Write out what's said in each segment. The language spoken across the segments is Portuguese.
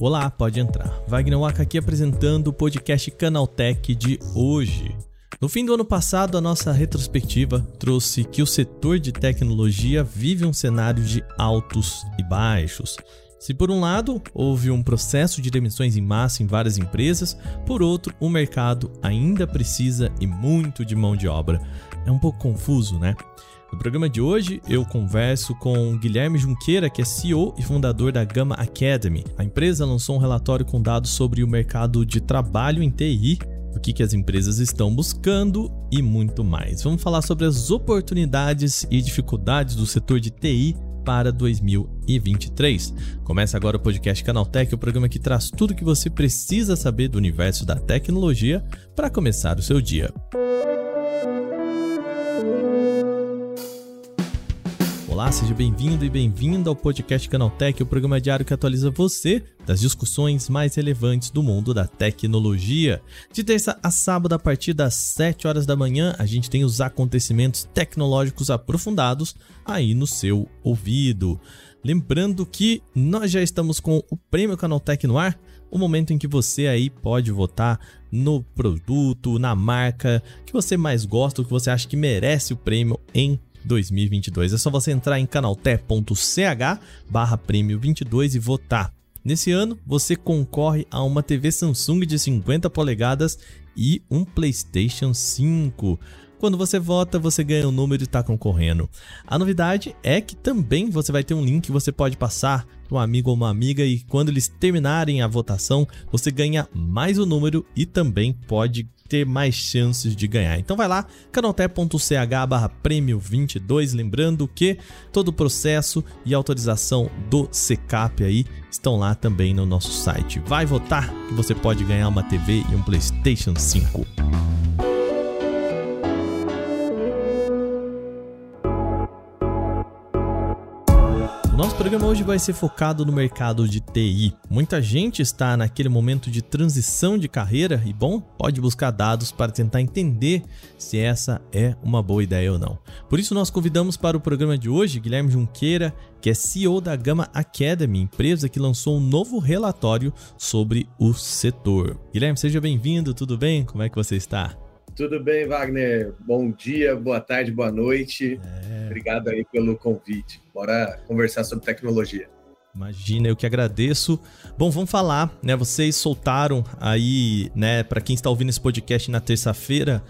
Olá, pode entrar. Wagner Waka aqui apresentando o podcast Canaltech de hoje. No fim do ano passado, a nossa retrospectiva trouxe que o setor de tecnologia vive um cenário de altos e baixos. Se por um lado houve um processo de demissões em massa em várias empresas, por outro, o mercado ainda precisa e muito de mão de obra. É um pouco confuso, né? No programa de hoje, eu converso com Guilherme Junqueira, que é CEO e fundador da Gama Academy. A empresa lançou um relatório com dados sobre o mercado de trabalho em TI, o que, que as empresas estão buscando e muito mais. Vamos falar sobre as oportunidades e dificuldades do setor de TI para 2023. Começa agora o podcast Canaltech, o programa que traz tudo o que você precisa saber do universo da tecnologia para começar o seu dia. Olá, seja bem-vindo e bem-vinda ao podcast Canaltech, o programa diário que atualiza você das discussões mais relevantes do mundo da tecnologia. De terça a sábado, a partir das 7 horas da manhã, a gente tem os acontecimentos tecnológicos aprofundados aí no seu ouvido. Lembrando que nós já estamos com o Prêmio Canaltech no ar, o momento em que você aí pode votar no produto, na marca que você mais gosta, o que você acha que merece o prêmio em 2022. É só você entrar em canalté.ch barra prêmio 22 e votar. Nesse ano, você concorre a uma TV Samsung de 50 polegadas e um PlayStation 5. Quando você vota, você ganha um número e está concorrendo. A novidade é que também você vai ter um link que você pode passar para um amigo ou uma amiga e quando eles terminarem a votação, você ganha mais o um número e também pode ter mais chances de ganhar. Então vai lá, canaltech.ch barra prêmio 22, lembrando que todo o processo e autorização do CCAP aí estão lá também no nosso site. Vai votar que você pode ganhar uma TV e um PlayStation 5. Programa hoje vai ser focado no mercado de TI. Muita gente está naquele momento de transição de carreira e, bom, pode buscar dados para tentar entender se essa é uma boa ideia ou não. Por isso, nós convidamos para o programa de hoje Guilherme Junqueira, que é CEO da Gama Academy, empresa que lançou um novo relatório sobre o setor. Guilherme, seja bem-vindo, tudo bem? Como é que você está? Tudo bem, Wagner? Bom dia, boa tarde, boa noite. É... Obrigado aí pelo convite. Bora conversar sobre tecnologia. Imagina, eu que agradeço. Bom, vamos falar, né? Vocês soltaram aí, né, para quem está ouvindo esse podcast na terça-feira,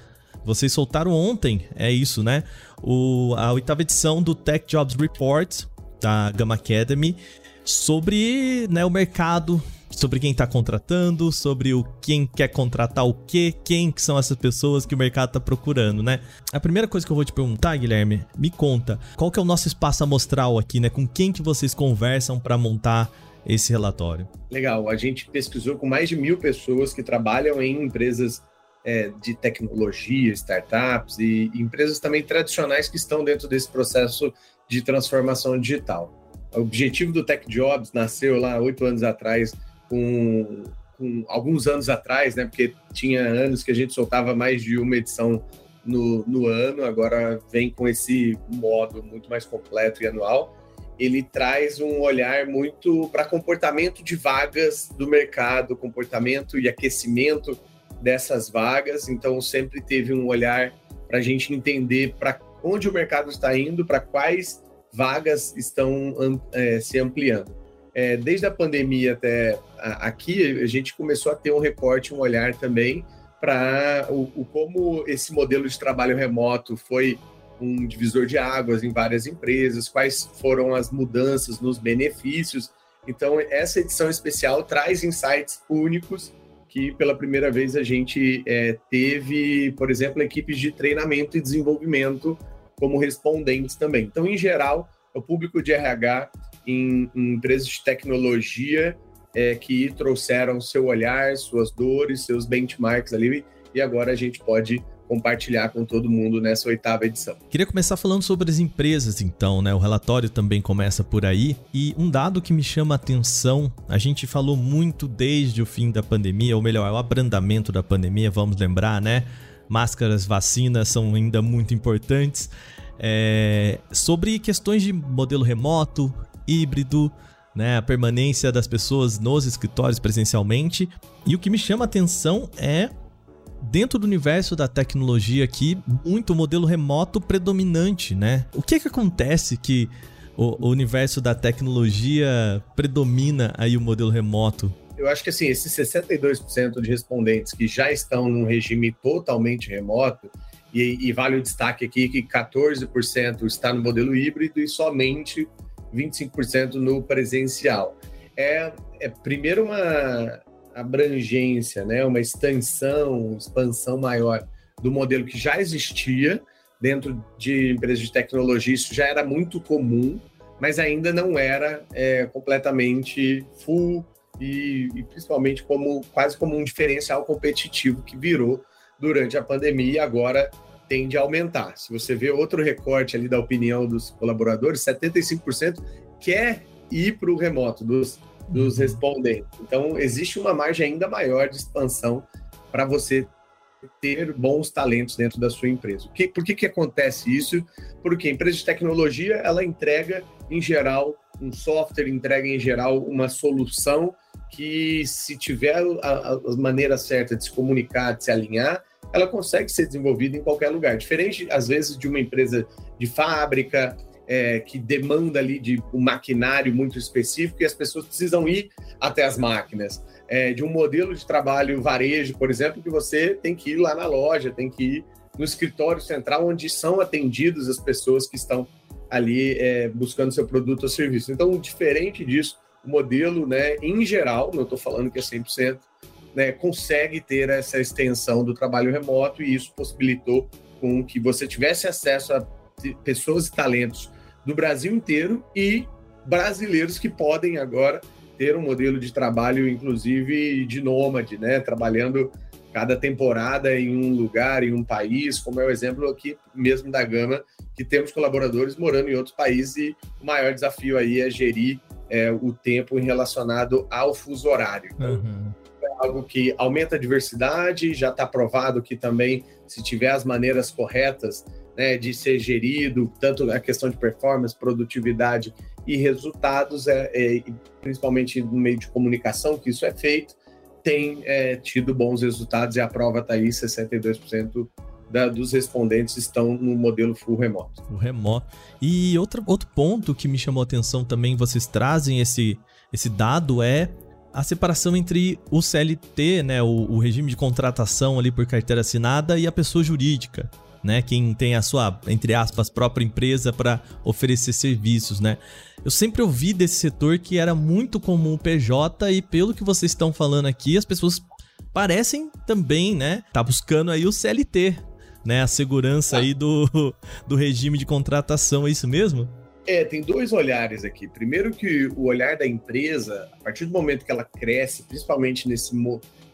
vocês soltaram ontem, é isso, né? O, a oitava edição do Tech Jobs Report da Gamma Academy sobre né, o mercado sobre quem está contratando, sobre o quem quer contratar o quê, quem que são essas pessoas que o mercado está procurando, né? A primeira coisa que eu vou te perguntar, Guilherme, me conta, qual que é o nosso espaço amostral aqui, né? Com quem que vocês conversam para montar esse relatório? Legal, a gente pesquisou com mais de mil pessoas que trabalham em empresas é, de tecnologia, startups e, e empresas também tradicionais que estão dentro desse processo de transformação digital. O objetivo do Tech Jobs nasceu lá oito anos atrás com, com, alguns anos atrás, né? Porque tinha anos que a gente soltava mais de uma edição no, no ano, agora vem com esse modo muito mais completo e anual. Ele traz um olhar muito para comportamento de vagas do mercado, comportamento e aquecimento dessas vagas. Então, sempre teve um olhar para a gente entender para onde o mercado está indo, para quais vagas estão é, se ampliando é, desde a pandemia até aqui, a gente começou a ter um recorte, um olhar também para o, o, como esse modelo de trabalho remoto foi um divisor de águas em várias empresas, quais foram as mudanças nos benefícios. Então, essa edição especial traz insights únicos que pela primeira vez a gente é, teve, por exemplo, equipes de treinamento e desenvolvimento como respondentes também. Então, em geral, o público de RH em, em empresas de tecnologia é, que trouxeram seu olhar, suas dores, seus benchmarks ali, e agora a gente pode compartilhar com todo mundo nessa oitava edição. Queria começar falando sobre as empresas, então, né? O relatório também começa por aí. E um dado que me chama a atenção, a gente falou muito desde o fim da pandemia, ou melhor, o abrandamento da pandemia, vamos lembrar, né? Máscaras, vacinas são ainda muito importantes. é, sobre questões de modelo remoto, híbrido, né, a permanência das pessoas nos escritórios presencialmente. E o que me chama a atenção é dentro do universo da tecnologia aqui, muito modelo remoto predominante, né? O que é que acontece que o, universo da tecnologia predomina aí o modelo remoto? Eu acho que assim, esses 62% de respondentes que já estão num regime totalmente remoto, e, e vale o destaque aqui que 14% está no modelo híbrido e somente 25% no presencial. É, é primeiro uma abrangência, né, uma extensão, expansão maior do modelo que já existia dentro de empresas de tecnologia, isso já era muito comum, mas ainda não era é, completamente full e, e, principalmente como quase como um diferencial competitivo que virou durante a pandemia e agora tende a aumentar. Se você vê outro recorte ali da opinião dos colaboradores, 75% quer ir para o remoto dos, dos uhum. respondentes. Então, existe uma margem ainda maior de expansão para você ter bons talentos dentro da sua empresa. Que, por que, que acontece isso? Porque a empresa de tecnologia, ela entrega, em geral, um software, entrega, em geral, uma solução que, se tiver a, a maneira certa de se comunicar, de se alinhar, ela consegue ser desenvolvida em qualquer lugar. Diferente, às vezes, de uma empresa de fábrica, é, que demanda ali de um maquinário muito específico e as pessoas precisam ir até as máquinas. É, de um modelo de trabalho varejo, por exemplo, que você tem que ir lá na loja, tem que ir no escritório central, onde são atendidas as pessoas que estão ali é, buscando seu produto ou serviço. Então, diferente disso, o modelo, né, em geral, não estou falando que é 100%, né, consegue ter essa extensão do trabalho remoto e isso possibilitou com que você tivesse acesso a pessoas e talentos do Brasil inteiro e brasileiros que podem agora ter um modelo de trabalho, inclusive de nômade, né, trabalhando cada temporada em um lugar, em um país, como é o exemplo aqui mesmo da Gama, que temos colaboradores morando em outros países e o maior desafio aí é gerir é, o tempo relacionado ao fuso horário. Então, uhum algo que aumenta a diversidade, já está provado que também, se tiver as maneiras corretas né, de ser gerido, tanto a questão de performance, produtividade e resultados, é, é, principalmente no meio de comunicação, que isso é feito, tem é, tido bons resultados e a prova está aí, 62% da, dos respondentes estão no modelo full remoto. O remoto. E outro, outro ponto que me chamou a atenção também, vocês trazem esse, esse dado, é a separação entre o CLT, né, o, o, regime de contratação ali por carteira assinada e a pessoa jurídica, né, quem tem a sua, entre aspas, própria empresa para oferecer serviços, né. Eu sempre ouvi desse setor que era muito comum o PJ e pelo que vocês estão falando aqui, as pessoas parecem também, né, tá buscando aí o CLT, né, a segurança aí do, do regime de contratação, é isso mesmo? É, tem dois olhares aqui. Primeiro que o olhar da empresa, a partir do momento que ela cresce, principalmente nesse,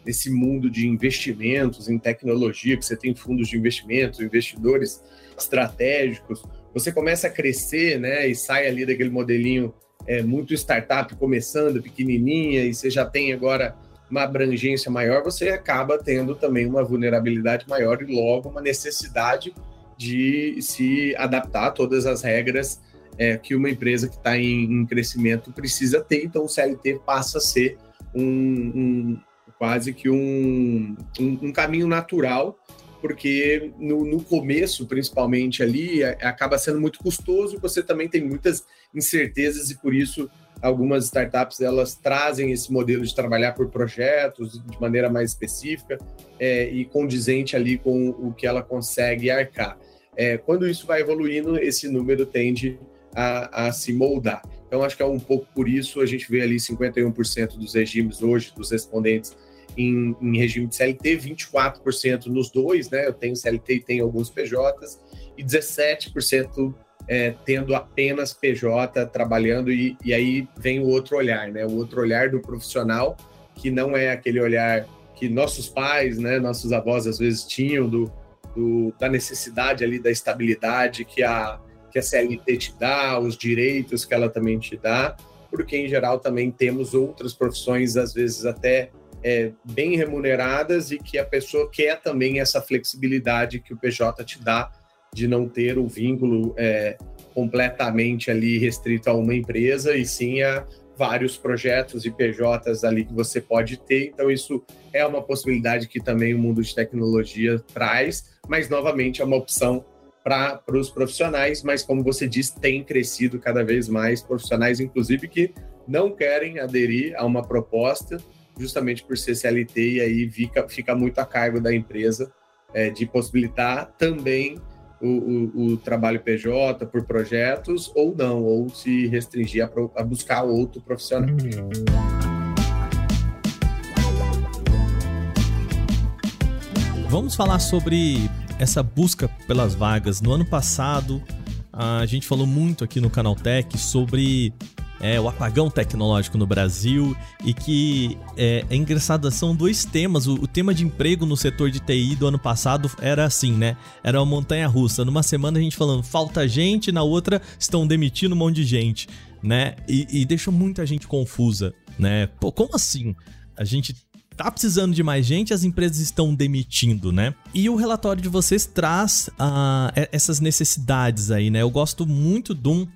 nesse mundo de investimentos em tecnologia, que você tem fundos de investimentos, investidores estratégicos, você começa a crescer, né, e sai ali daquele modelinho é, muito startup começando, pequenininha, e você já tem agora uma abrangência maior, você acaba tendo também uma vulnerabilidade maior e logo uma necessidade de se adaptar a todas as regras é, que uma empresa que está em, em, crescimento precisa ter. Então, o CLT passa a ser um, um quase que um, um, caminho natural, porque no, no, começo, principalmente ali, é, acaba sendo muito custoso. Você também tem muitas incertezas e por isso algumas startups elas trazem esse modelo de trabalhar por projetos de maneira mais específica é, e condizente ali com o que ela consegue arcar. É, quando isso vai evoluindo, esse número tende a, a se moldar. Então, acho que é um pouco por isso a gente vê ali 51% dos regimes hoje, dos respondentes em, em, regime de CLT, 24% nos dois, né? Eu tenho CLT e tenho alguns PJs, e 17% é, tendo apenas PJ trabalhando, e, e aí vem o outro olhar, né? O outro olhar do profissional, que não é aquele olhar que nossos pais, né, nossos avós às vezes tinham do, do da necessidade ali da estabilidade que a que a CLT te dá, os direitos que ela também te dá, porque em geral também temos outras profissões, às vezes até é, bem remuneradas, e que a pessoa quer também essa flexibilidade que o PJ te dá de não ter o vínculo é, completamente ali restrito a uma empresa e sim a vários projetos e PJs ali que você pode ter. Então, isso é uma possibilidade que também o mundo de tecnologia traz, mas novamente é uma opção para os profissionais, mas como você disse, tem crescido cada vez mais profissionais, inclusive, que não querem aderir a uma proposta justamente por ser CLT e aí fica, fica muito a cargo da empresa é, de possibilitar também o, o, o, trabalho PJ por projetos ou não, ou se restringir a, a buscar outro profissional. Vamos falar sobre essa busca pelas vagas. No ano passado, a gente falou muito aqui no Canal Tech sobre é, o apagão tecnológico no Brasil e que é, é engraçado, são dois temas. O, o, tema de emprego no setor de TI do ano passado era assim, né? Era uma montanha russa. Numa semana a gente falando falta gente, na outra estão demitindo um monte de gente, né? E, e deixou muita gente confusa, né? Pô, como assim? A gente tá precisando de mais gente, as empresas estão demitindo, né? E o relatório de vocês traz uh, essas necessidades aí, né? Eu gosto muito de um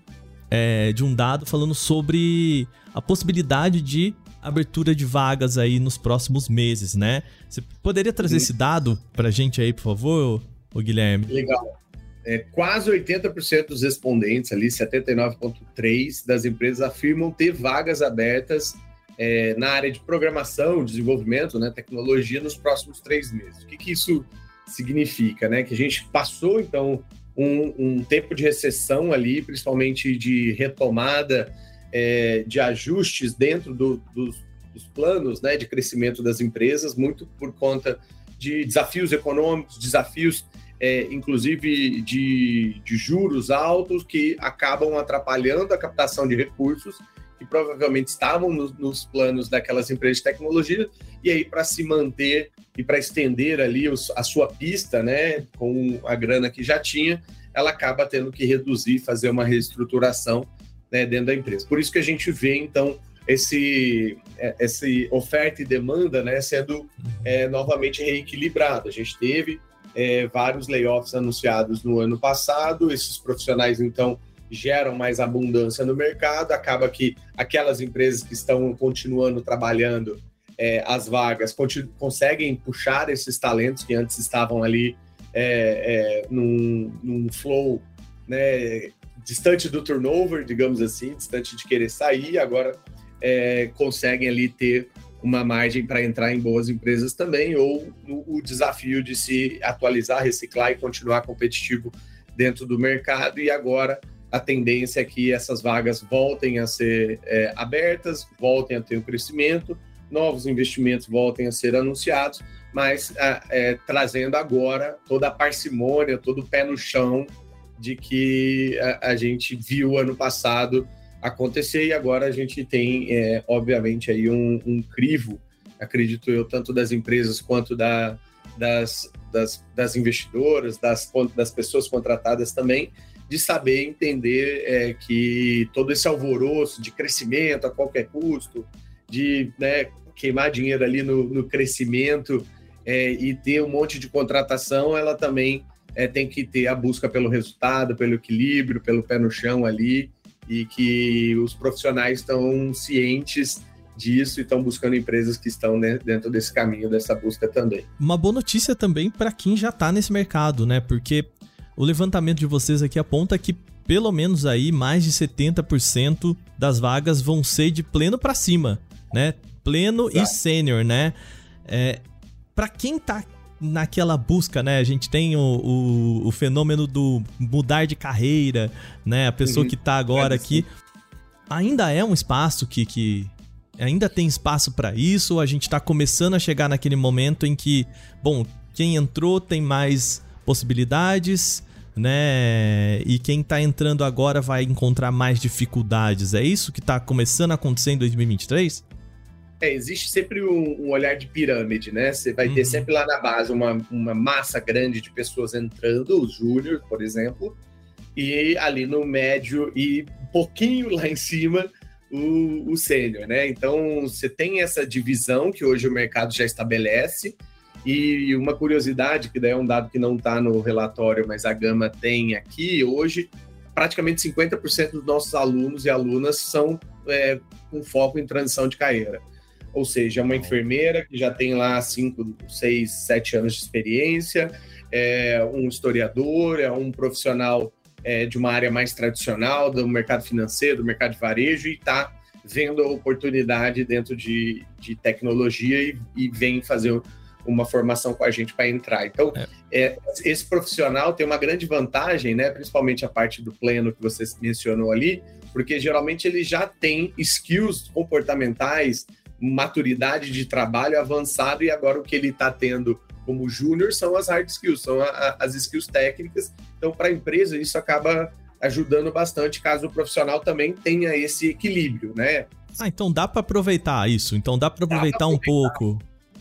é, de um dado falando sobre a possibilidade de abertura de vagas aí nos próximos meses, né? Você poderia trazer Sim. esse dado pra gente aí, por favor, o Guilherme? Legal. É, quase 80% dos respondentes ali, 79,3% das empresas afirmam ter vagas abertas é, na área de programação, desenvolvimento, né, tecnologia nos próximos três meses. O que, que isso significa? Né? Que a gente passou, então, um, um tempo de recessão ali, principalmente de retomada é, de ajustes dentro do, dos, dos, planos né, de crescimento das empresas, muito por conta de desafios econômicos, desafios, é, inclusive, de, de juros altos que acabam atrapalhando a captação de recursos que provavelmente estavam no, nos planos daquelas empresas de tecnologia, e aí para se manter e para estender ali os, a sua pista, né, com a grana que já tinha, ela acaba tendo que reduzir, fazer uma reestruturação né, dentro da empresa. Por isso que a gente vê, então, esse, é, esse oferta e demanda né, sendo é, novamente reequilibrado. A gente teve é, vários layoffs anunciados no ano passado, esses profissionais, então, geram mais abundância no mercado, acaba que aquelas empresas que estão continuando trabalhando é, as vagas conseguem puxar esses talentos que antes estavam ali é, é, num, num, flow né, distante do turnover, digamos assim, distante de querer sair, agora é, conseguem ali ter uma margem para entrar em boas empresas também, ou o, o desafio de se atualizar, reciclar e continuar competitivo dentro do mercado, e agora a tendência é que essas vagas voltem a ser é, abertas, voltem a ter o um crescimento, novos investimentos voltem a ser anunciados, mas é, trazendo agora toda a parcimônia, todo o pé no chão de que a, a gente viu ano passado acontecer e agora a gente tem, é, obviamente, aí um, um, crivo, acredito eu, tanto das empresas quanto da, das, das, das investidoras, das, das pessoas contratadas também, de saber entender é, que todo esse alvoroço de crescimento a qualquer custo, de né, queimar dinheiro ali no, no crescimento é, e ter um monte de contratação, ela também é, tem que ter a busca pelo resultado, pelo equilíbrio, pelo pé no chão ali, e que os profissionais estão cientes disso e estão buscando empresas que estão dentro desse caminho, dessa busca também. Uma boa notícia também para quem já está nesse mercado, né? Porque o levantamento de vocês aqui aponta que pelo menos aí mais de 70% das vagas vão ser de pleno para cima, né? Pleno Exato. e sênior, né? É, para quem tá naquela busca, né? A gente tem o, o, o, fenômeno do mudar de carreira, né? A pessoa uhum. que tá agora é aqui. Ainda é um espaço que, que ainda tem espaço para isso? A gente tá começando a chegar naquele momento em que, bom, quem entrou tem mais possibilidades, né? E quem tá entrando agora vai encontrar mais dificuldades. É isso que tá começando a acontecer em 2023? É, existe sempre um, um, olhar de pirâmide, né? Você vai uhum. ter sempre lá na base uma, uma massa grande de pessoas entrando, os júnior, por exemplo, e ali no médio e um pouquinho lá em cima o, o sênior, né? Então você tem essa divisão que hoje o mercado já estabelece E uma curiosidade, que daí é um dado que não está no relatório, mas a Gama tem aqui, hoje, praticamente 50% dos nossos alunos e alunas são é, com foco em transição de carreira. Ou seja, é uma enfermeira que já tem lá 5, 6, 7 anos de experiência, é um historiador, é um profissional é, de uma área mais tradicional do mercado financeiro, do mercado de varejo e está vendo a oportunidade dentro de, de tecnologia e, e vem fazer uma formação com a gente para entrar. Então, é. É, esse profissional tem uma grande vantagem, né? Principalmente a parte do pleno que você mencionou ali, porque geralmente ele já tem skills comportamentais, maturidade de trabalho avançado e agora o que ele está tendo como júnior são as hard skills, são a, a, as skills técnicas. Então, para a empresa, isso acaba ajudando bastante caso o profissional também tenha esse equilíbrio, né? Ah, então dá para aproveitar isso. Então dá para aproveitar, aproveitar, um pouco.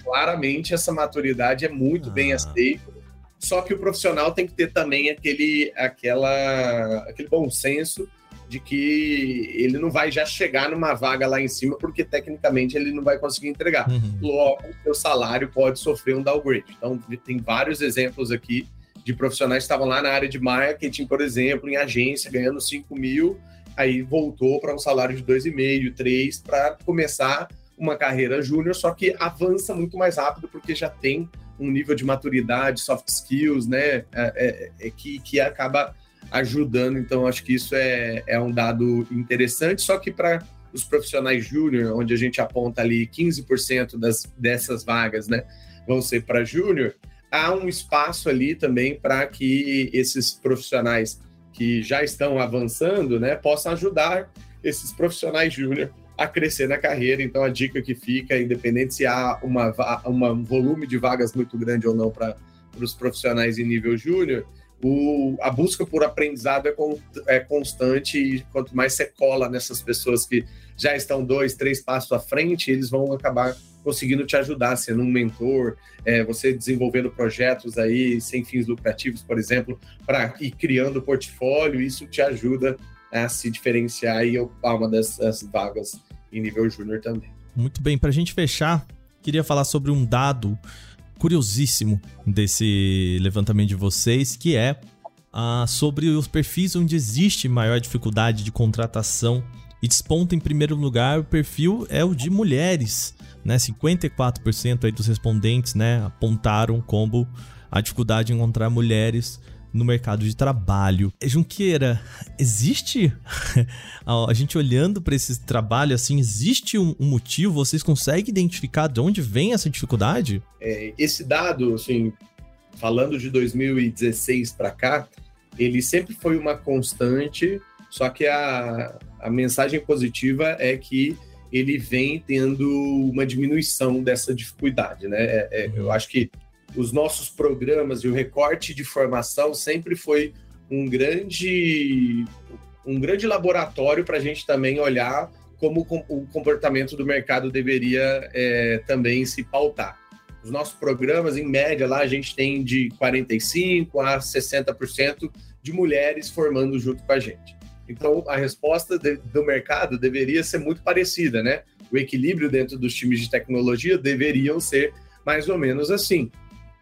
Claramente essa maturidade é muito ah. bem aceita. Só que o profissional tem que ter também aquele, aquela, aquele bom senso de que ele não vai já chegar numa vaga lá em cima, porque tecnicamente ele não vai conseguir entregar. Uhum. Logo, o seu salário pode sofrer um downgrade. Então, tem vários exemplos aqui de profissionais que estavam lá na área de marketing, por exemplo, em agência, ganhando 5 mil, aí voltou para um salário de 2,5, 3, para começar uma carreira júnior, só que avança muito mais rápido porque já tem um nível de maturidade, soft skills, né, é, é, é que, que acaba ajudando. Então, acho que isso é, é um dado interessante. Só que para os profissionais júnior, onde a gente aponta ali 15% das, dessas vagas, né, vão ser para júnior, há um espaço ali também para que esses profissionais que já estão avançando, né, possam ajudar esses profissionais júnior a crescer na carreira. Então, a dica que fica, independente se há uma, uma um volume de vagas muito grande ou não para os profissionais em nível júnior, o, a busca por aprendizado é, con, é constante e quanto mais você cola nessas pessoas que já estão dois, três passos à frente, eles vão acabar conseguindo te ajudar, sendo um mentor, é, você desenvolvendo projetos aí sem fins lucrativos, por exemplo, para ir criando portfólio, isso te ajuda a se diferenciar e ocupar uma dessas vagas em nível júnior também. Muito bem, para a gente fechar, queria falar sobre um dado curiosíssimo desse levantamento de vocês, que é ah, sobre os perfis onde existe maior dificuldade de contratação e desponta em primeiro lugar o perfil é o de mulheres, né? 54% aí dos respondentes, né, apontaram como a dificuldade de encontrar mulheres no mercado de trabalho. Junqueira, existe a gente olhando para esse trabalho assim, existe um, um, motivo? Vocês conseguem identificar de onde vem essa dificuldade? É, esse dado, assim, falando de 2016 para cá, ele sempre foi uma constante, só que a, a mensagem positiva é que ele vem tendo uma diminuição dessa dificuldade, né? É, é, eu acho que os nossos programas e o recorte de formação sempre foi um grande, um grande laboratório para a gente também olhar como o comportamento do mercado deveria é, também se pautar. Os nossos programas, em média, lá a gente tem de 45% a 60% de mulheres formando junto com a gente. Então, a resposta de, do mercado deveria ser muito parecida, né? O equilíbrio dentro dos times de tecnologia deveriam ser mais ou menos assim.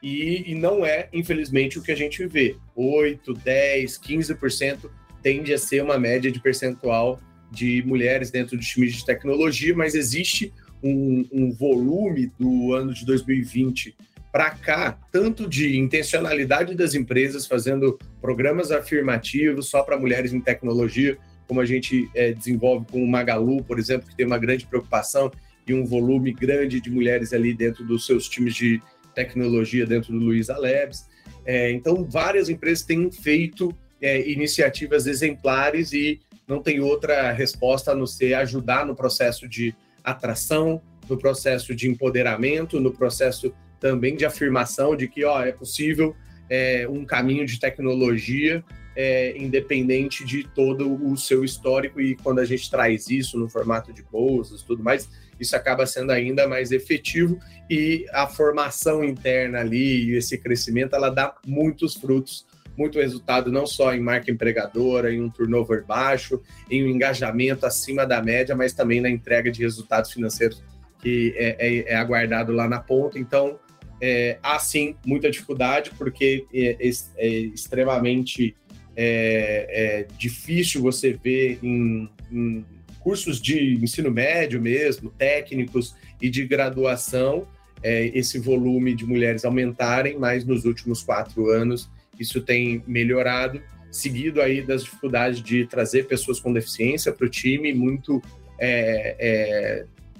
E, e não é, infelizmente, o que a gente vê. 8, 10, 15% tende a ser uma média de percentual de mulheres dentro de times de tecnologia, mas existe um, um volume do ano de 2020 para cá, tanto de intencionalidade das empresas fazendo programas afirmativos só para mulheres em tecnologia, como a gente é, desenvolve com o Magalu, por exemplo, que tem uma grande preocupação e um volume grande de mulheres ali dentro dos seus times de tecnologia dentro do Luiza Labs. É, então, várias empresas têm feito é, iniciativas exemplares e não tem outra resposta a não ser ajudar no processo de atração, no processo de empoderamento, no processo também de afirmação de que ó, é possível é, um caminho de tecnologia é, independente de todo o seu histórico e quando a gente traz isso no formato de bolsas tudo mais, isso acaba sendo ainda mais efetivo e a formação interna ali, esse crescimento, ela dá muitos frutos, muito resultado, não só em marca empregadora, em um turnover baixo, em um engajamento acima da média, mas também na entrega de resultados financeiros que é, é, é aguardado lá na ponta. Então, é, há sim muita dificuldade, porque é, é, é extremamente é, é, difícil você ver em, em, cursos de ensino médio mesmo, técnicos e de graduação, é, esse volume de mulheres aumentarem, mas nos últimos quatro anos isso tem melhorado, seguido aí das dificuldades de trazer pessoas com deficiência para o time, muito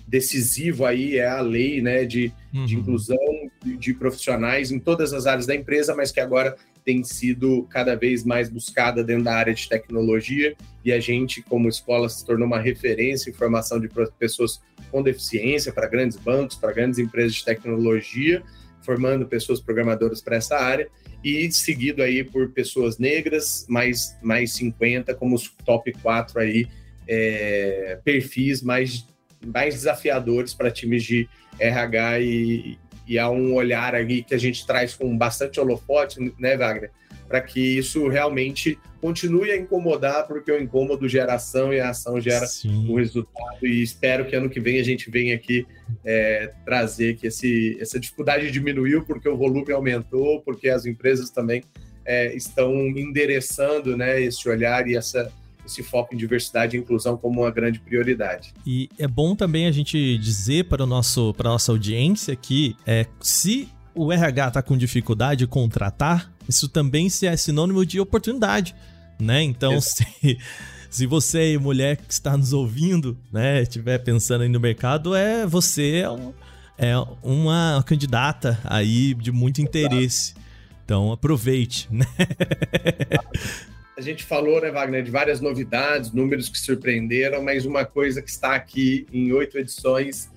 decisivo aí é a lei né, de, uhum. de inclusão de, profissionais em todas as áreas da empresa, mas que agora tem sido cada vez mais buscada dentro da área de tecnologia e a gente, como escola, se tornou uma referência em formação de pessoas com deficiência para grandes bancos, para grandes empresas de tecnologia, formando pessoas programadoras para essa área e seguido aí por pessoas negras, mais, mais 50 como os top 4 aí, é, perfis mais mais desafiadores para times de RH e, e há um olhar aí que a gente traz com bastante holofote, né, Wagner? Para que isso realmente continue a incomodar, porque o incômodo gera ação e a ação gera Sim. um resultado. E espero que ano que vem a gente venha aqui é, trazer que esse, essa dificuldade diminuiu, porque o volume aumentou, porque as empresas também é, estão endereçando né, esse olhar e essa esse foco em diversidade e inclusão como uma grande prioridade. E é bom também a gente dizer para, o nosso, para a nossa audiência que é, se o RH está com dificuldade de contratar, isso também é sinônimo de oportunidade, né? Então, se, se você, mulher que está nos ouvindo, né, estiver pensando aí no mercado, é você é, um, é uma candidata aí de muito interesse. Então, aproveite, né? A gente falou, né, Wagner, de várias novidades, números que surpreenderam, mas uma coisa que está aqui em oito edições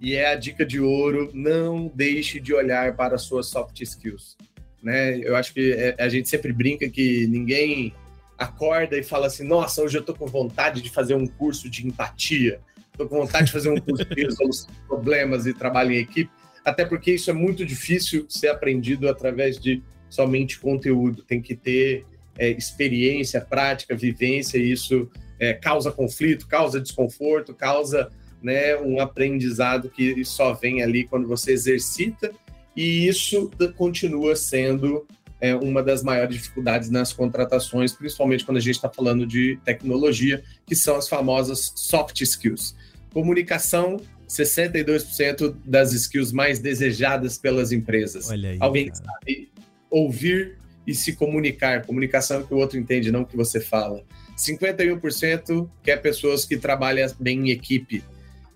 e é a dica de ouro: não deixe de olhar para suas soft skills. Né? Eu acho que é, a gente sempre brinca que ninguém acorda e fala assim: nossa, hoje eu estou com vontade de fazer um curso de empatia, estou com vontade de fazer um curso de resolução de problemas e trabalho em equipe, até porque isso é muito difícil ser aprendido através de somente conteúdo, tem que ter é, experiência, prática, vivência, e isso é, causa conflito, causa desconforto, causa né, um aprendizado que só vem ali quando você exercita, e isso continua sendo é, uma das maiores dificuldades nas contratações, principalmente quando a gente está falando de tecnologia, que são as famosas soft skills. Comunicação, 62% das skills mais desejadas pelas empresas. Aí, Alguém cara. sabe ouvir e se comunicar. Comunicação é que o outro entende, não que você fala. 51% quer pessoas que trabalham bem em equipe.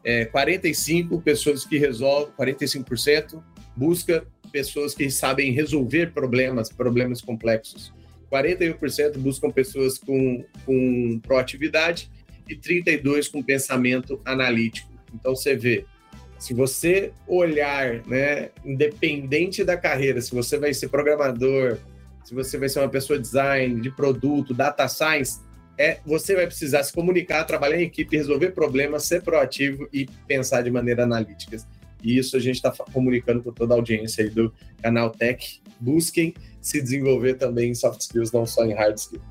É, 45% pessoas que resolvem, 45% busca pessoas que sabem resolver problemas, problemas complexos. 41% buscam pessoas com, com proatividade e 32% com pensamento analítico. Então você vê, se você olhar, né, independente da carreira, se você vai ser programador, se você vai ser uma pessoa de design, de produto, data science, é, você vai precisar se comunicar, trabalhar em equipe, resolver problemas, ser proativo e pensar de maneira analítica. E isso a gente está comunicando com toda a audiência aí do canal Tech. Busquem se desenvolver também em soft skills, não só em hard skills.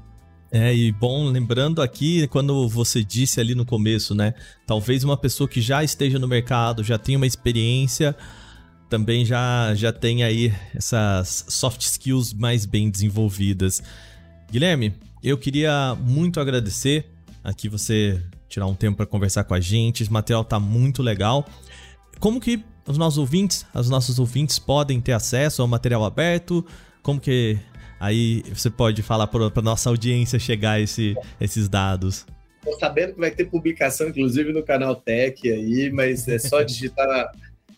É, e bom, lembrando aqui, quando você disse ali no começo, né? Talvez uma pessoa que já esteja no mercado, já tenha uma experiência, também já, já tem aí essas soft skills mais bem desenvolvidas. Guilherme, eu queria muito agradecer aqui você tirar um tempo para conversar com a gente. Esse material tá muito legal. Como que os nossos ouvintes, os nossos ouvintes podem ter acesso ao material aberto? Como que aí você pode falar para nossa audiência chegar esse, esses dados? Estou sabendo que vai ter publicação, inclusive, no canal Tech aí, mas é só digitar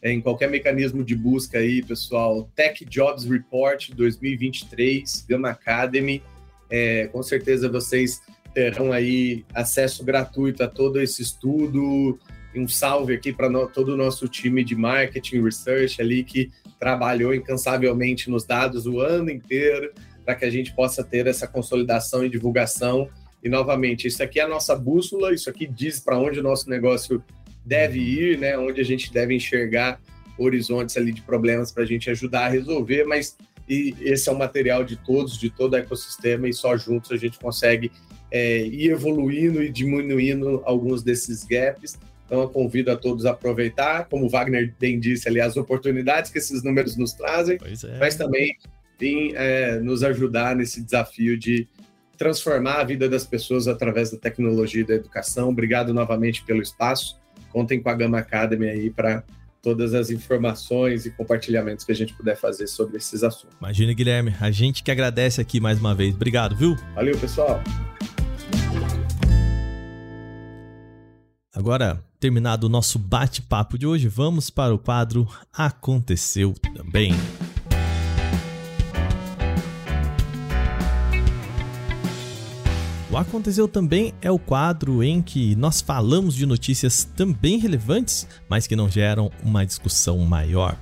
em qualquer mecanismo de busca aí, pessoal. Tech Jobs Report 2023, Gama Academy. É, com certeza vocês terão aí acesso gratuito a todo esse estudo. Um salve aqui para todo o nosso time de marketing research ali que trabalhou incansavelmente nos dados o ano inteiro para que a gente possa ter essa consolidação e divulgação. E novamente, isso aqui é a nossa bússola, isso aqui diz para onde o nosso negócio deve ir, né? Onde a gente deve enxergar horizontes ali de problemas para a gente ajudar a resolver, mas e esse é um material de todos, de todo o ecossistema, e só juntos a gente consegue é, ir evoluindo e diminuindo alguns desses gaps Então eu convido a todos a aproveitar, como o Wagner bem disse ali, as oportunidades que esses números nos trazem, é. mas também em é, nos ajudar nesse desafio de transformar a vida das pessoas através da tecnologia e da educação. Obrigado novamente pelo espaço. Contem com a Gama Academy aí para todas as informações e compartilhamentos que a gente puder fazer sobre esses assuntos. Imagina, Guilherme, a gente que agradece aqui mais uma vez. Obrigado, viu? Valeu, pessoal. Agora, terminado o nosso bate-papo de hoje, vamos para o quadro Aconteceu Também. O Aconteceu Também é o quadro em que nós falamos de notícias também relevantes, mas que não geram uma discussão maior.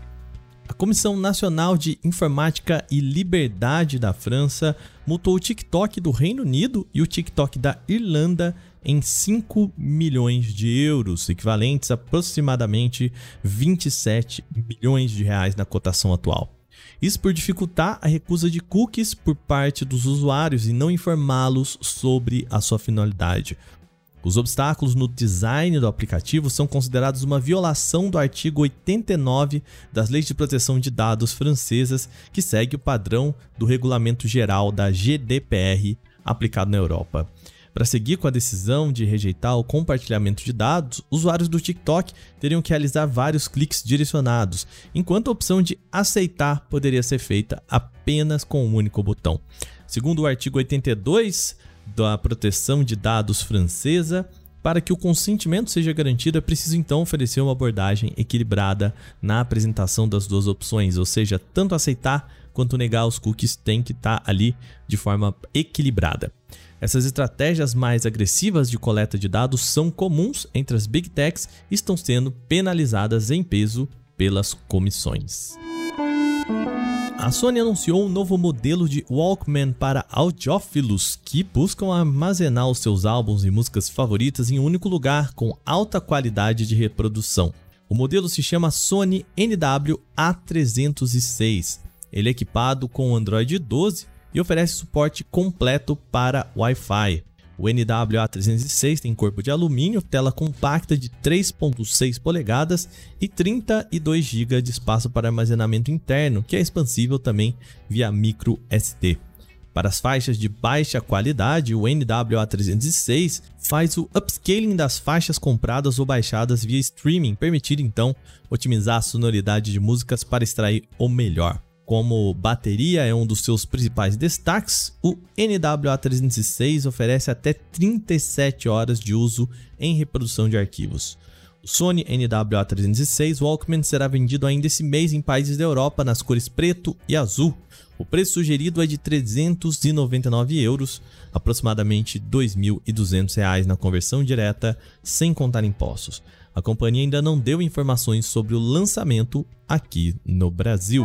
A Comissão Nacional de Informática e Liberdade da França multou o TikTok do Reino Unido e o TikTok da Irlanda em 5 milhões de euros, equivalentes a aproximadamente 27 milhões de reais na cotação atual. Isso por dificultar a recusa de cookies por parte dos usuários e não informá-los sobre a sua finalidade. Os obstáculos no design do aplicativo são considerados uma violação do artigo 89 das Leis de Proteção de Dados francesas, que segue o padrão do Regulamento Geral da GDPR aplicado na Europa. Para seguir com a decisão de rejeitar o compartilhamento de dados, usuários do TikTok teriam que realizar vários cliques direcionados, enquanto a opção de aceitar poderia ser feita apenas com um único botão. Segundo o artigo 82 da proteção de dados francesa, para que o consentimento seja garantido, é preciso então oferecer uma abordagem equilibrada na apresentação das duas opções, ou seja, tanto aceitar quanto negar os cookies tem que estar tá ali de forma equilibrada. Essas estratégias mais agressivas de coleta de dados são comuns entre as big techs e estão sendo penalizadas em peso pelas comissões. A Sony anunciou um novo modelo de Walkman para audiófilos que buscam armazenar os seus álbuns e músicas favoritas em um único lugar com alta qualidade de reprodução. O modelo se chama Sony NW-A306. Ele é equipado com Android 12 e oferece suporte completo para Wi-Fi. O NWA306 tem corpo de alumínio, tela compacta de 3.6 polegadas e 32 GB de espaço para armazenamento interno, que é expansível também via micro SD. Para as faixas de baixa qualidade, o NWA306 faz o upscaling das faixas compradas ou baixadas via streaming, permitindo então otimizar a sonoridade de músicas para extrair o melhor. Como bateria é um dos seus principais destaques, o NWA306 oferece até 37 horas de uso em reprodução de arquivos. O Sony NWA306 Walkman será vendido ainda esse mês em países da Europa nas cores preto e azul. O preço sugerido é de 399 euros, aproximadamente R$ 2.200 na conversão direta, sem contar impostos. A companhia ainda não deu informações sobre o lançamento aqui no Brasil.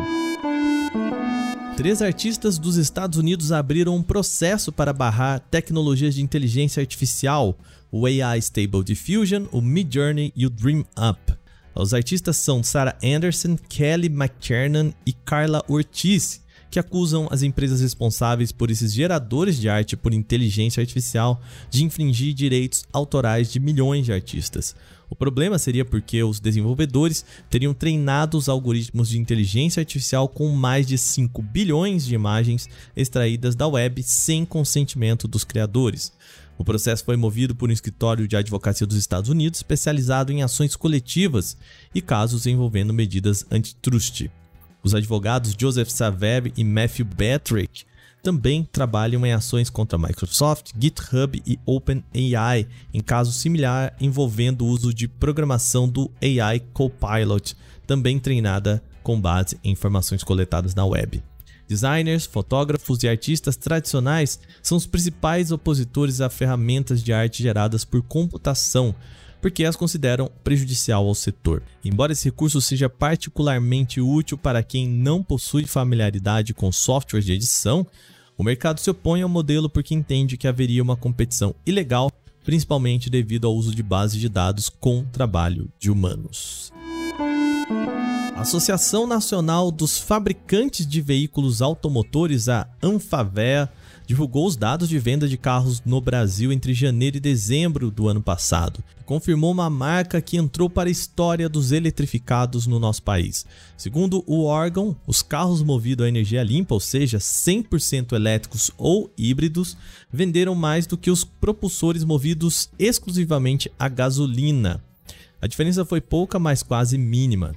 Três artistas dos Estados Unidos abriram um processo para barrar tecnologias de inteligência artificial, o AI Stable Diffusion, o Midjourney e o Dream Up. Os artistas são Sarah Anderson, Kelly McTiernan e Carla Ortiz, que acusam as empresas responsáveis por esses geradores de arte por inteligência artificial de infringir direitos autorais de milhões de artistas. O problema seria porque os desenvolvedores teriam treinado os algoritmos de inteligência artificial com mais de 5 bilhões de imagens extraídas da web sem consentimento dos criadores. O processo foi movido por um escritório de advocacia dos Estados Unidos especializado em ações coletivas e casos envolvendo medidas antitrust. Os advogados Joseph Saveri e Matthew Batrick também trabalham em ações contra Microsoft, GitHub e OpenAI, em caso similar envolvendo o uso de programação do AI Copilot, também treinada com base em informações coletadas na web. Designers, fotógrafos e artistas tradicionais são os principais opositores a ferramentas de arte geradas por computação, porque as consideram prejudicial ao setor. Embora esse recurso seja particularmente útil para quem não possui familiaridade com softwares de edição, o mercado se opõe ao modelo porque entende que haveria uma competição ilegal, principalmente devido ao uso de bases de dados com trabalho de humanos. A Associação Nacional dos Fabricantes de Veículos Automotores, a ANFAVEA, divulgou os dados de venda de carros no Brasil entre janeiro e dezembro do ano passado. Confirmou uma marca que entrou para a história dos eletrificados no nosso país. Segundo o órgão, os carros movidos a energia limpa, ou seja, 100% elétricos ou híbridos, venderam mais do que os propulsores movidos exclusivamente a gasolina. A diferença foi pouca, mas quase mínima.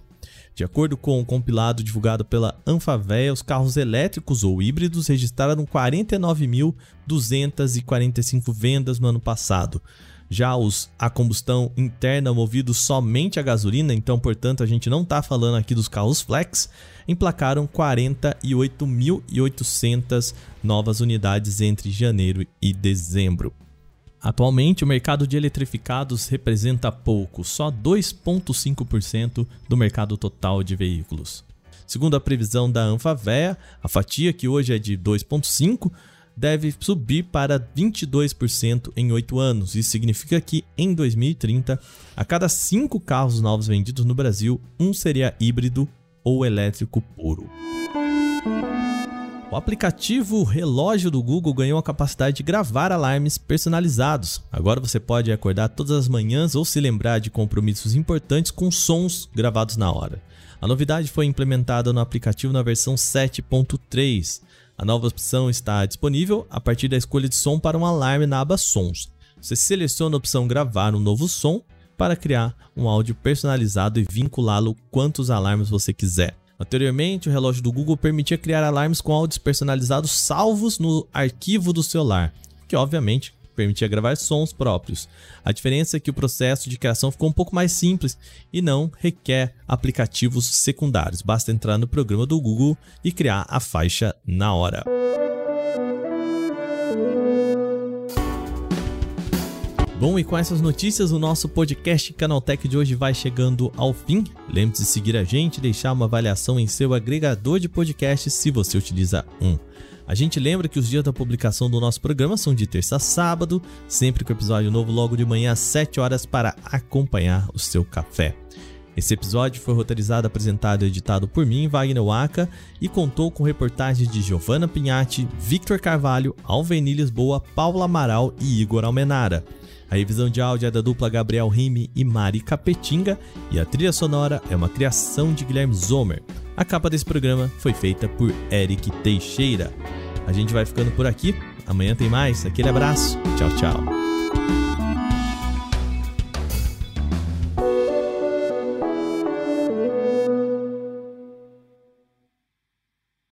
De acordo com o um compilado divulgado pela Anfavea, os carros elétricos ou híbridos registraram 49.245 vendas no ano passado. Já os a combustão interna movidos somente a gasolina, então portanto a gente não está falando aqui dos carros flex, emplacaram 48.800 novas unidades entre janeiro e dezembro. Atualmente, o mercado de eletrificados representa pouco, só 2,5% do mercado total de veículos. Segundo a previsão da Anfavea, a fatia, que hoje é de 2,5%, deve subir para 22% em 8 anos. Isso significa que em 2030, a cada 5 carros novos vendidos no Brasil, um seria híbrido ou elétrico puro. O aplicativo relógio do Google ganhou a capacidade de gravar alarmes personalizados. Agora você pode acordar todas as manhãs ou se lembrar de compromissos importantes com sons gravados na hora. A novidade foi implementada no aplicativo na versão 7.3. A nova opção está disponível a partir da escolha de som para um alarme na aba Sons. Você seleciona a opção Gravar um novo som para criar um áudio personalizado e vinculá-lo quantos alarmes você quiser. Anteriormente, o relógio do Google permitia criar alarmes com áudios personalizados salvos no arquivo do celular, que obviamente permitia gravar sons próprios. A diferença é que o processo de criação ficou um pouco mais simples e não requer aplicativos secundários. Basta entrar no programa do Google e criar a faixa na hora. Bom, e com essas notícias, o nosso podcast Canaltech de hoje vai chegando ao fim. Lembre-se de seguir a gente e deixar uma avaliação em seu agregador de podcasts se você utiliza um. A gente lembra que os dias da publicação do nosso programa são de terça a sábado, sempre com episódio novo logo de manhã às 7 horas para acompanhar o seu café. Esse episódio foi roteirizado, apresentado e editado por mim, Wagner Waka, e contou com reportagens de Giovanna Pinhatti, Victor Carvalho, Alveni Lisboa, Paula Amaral e Igor Almenara. A revisão de áudio é da dupla Gabriel Rime e Mari Capetinga e a trilha sonora é uma criação de Guilherme Zomer. A capa desse programa foi feita por Eric Teixeira. A gente vai ficando por aqui. Amanhã tem mais. Aquele abraço. Tchau, tchau.